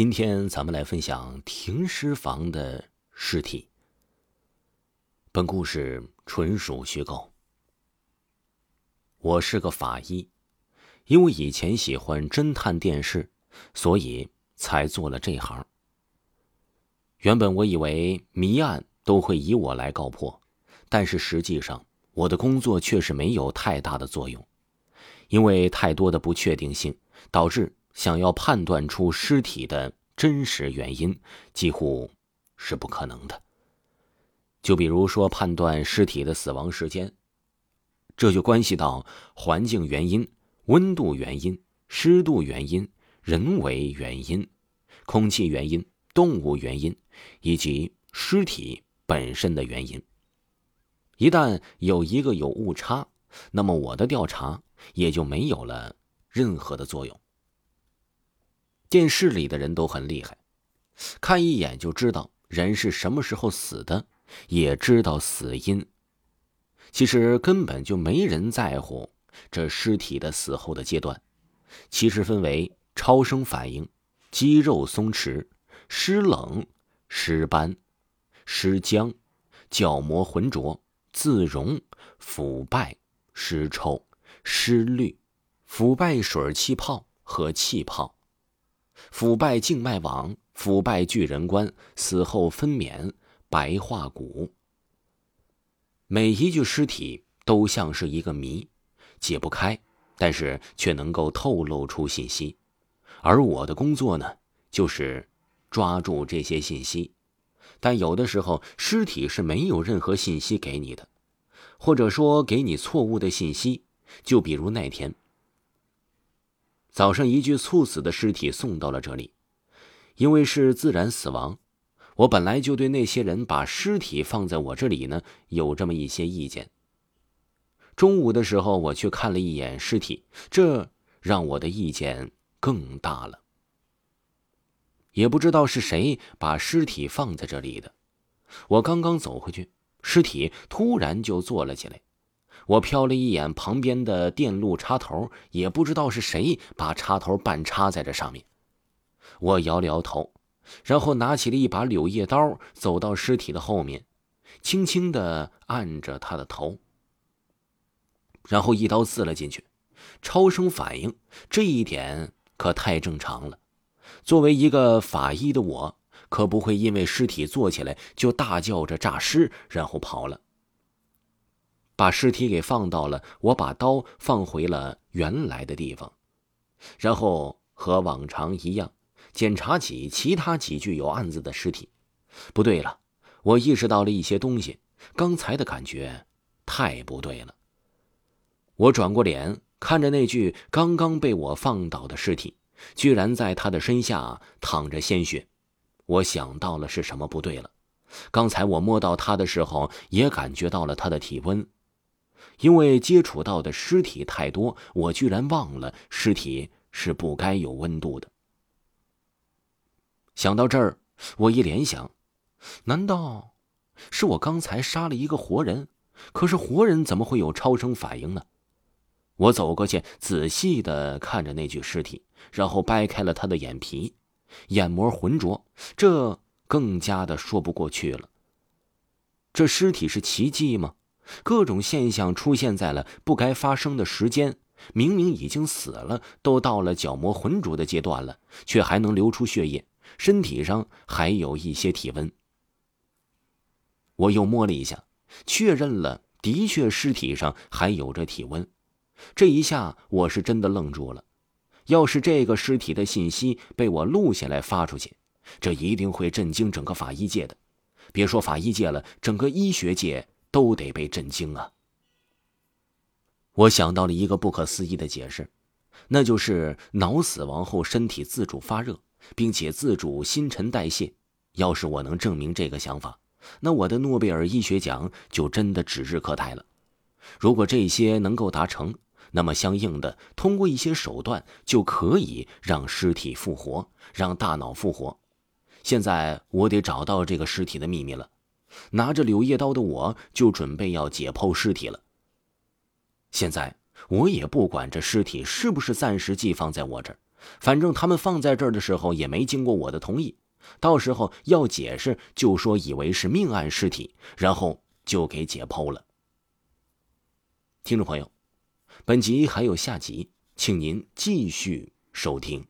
今天咱们来分享停尸房的尸体。本故事纯属虚构。我是个法医，因为以前喜欢侦探电视，所以才做了这行。原本我以为谜案都会以我来告破，但是实际上我的工作却是没有太大的作用，因为太多的不确定性，导致想要判断出尸体的真实原因几乎是不可能的。就比如说判断尸体的死亡时间，这就关系到环境原因、温度原因、湿度原因、人为原因、空气原因、动物原因，以及尸体本身的原因。一旦有一个有误差，那么我的调查也就没有了任何的作用。电视里的人都很厉害，看一眼就知道人是什么时候死的。也知道死因，其实根本就没人在乎这尸体的死后的阶段。其实分为超声反应、肌肉松弛、湿冷、湿斑、湿僵、角膜浑浊、自溶、腐败、湿臭、湿绿、腐败水气泡和气泡、腐败静脉网、腐败巨人观、死后分娩。白化骨。每一具尸体都像是一个谜，解不开，但是却能够透露出信息。而我的工作呢，就是抓住这些信息。但有的时候，尸体是没有任何信息给你的，或者说给你错误的信息。就比如那天早上，一具猝死的尸体送到了这里，因为是自然死亡。我本来就对那些人把尸体放在我这里呢，有这么一些意见。中午的时候，我去看了一眼尸体，这让我的意见更大了。也不知道是谁把尸体放在这里的。我刚刚走回去，尸体突然就坐了起来。我瞟了一眼旁边的电路插头，也不知道是谁把插头半插在这上面。我摇了摇头。然后拿起了一把柳叶刀，走到尸体的后面，轻轻的按着他的头，然后一刀刺了进去。超声反应这一点可太正常了。作为一个法医的我，可不会因为尸体坐起来就大叫着诈尸，然后跑了。把尸体给放到了，我把刀放回了原来的地方，然后和往常一样。检查起其他几具有案子的尸体，不对了，我意识到了一些东西。刚才的感觉太不对了。我转过脸，看着那具刚刚被我放倒的尸体，居然在他的身下淌着鲜血。我想到了是什么不对了。刚才我摸到他的时候，也感觉到了他的体温。因为接触到的尸体太多，我居然忘了尸体是不该有温度的。想到这儿，我一联想，难道是我刚才杀了一个活人？可是活人怎么会有超声反应呢？我走过去，仔细的看着那具尸体，然后掰开了他的眼皮，眼膜浑浊，这更加的说不过去了。这尸体是奇迹吗？各种现象出现在了不该发生的时间，明明已经死了，都到了角膜浑浊的阶段了，却还能流出血液。身体上还有一些体温，我又摸了一下，确认了，的确尸体上还有着体温。这一下我是真的愣住了。要是这个尸体的信息被我录下来发出去，这一定会震惊整个法医界的。别说法医界了，整个医学界都得被震惊啊！我想到了一个不可思议的解释，那就是脑死亡后身体自主发热。并且自主新陈代谢，要是我能证明这个想法，那我的诺贝尔医学奖就真的指日可待了。如果这些能够达成，那么相应的通过一些手段就可以让尸体复活，让大脑复活。现在我得找到这个尸体的秘密了。拿着柳叶刀的我就准备要解剖尸体了。现在我也不管这尸体是不是暂时寄放在我这儿。反正他们放在这儿的时候也没经过我的同意，到时候要解释就说以为是命案尸体，然后就给解剖了。听众朋友，本集还有下集，请您继续收听。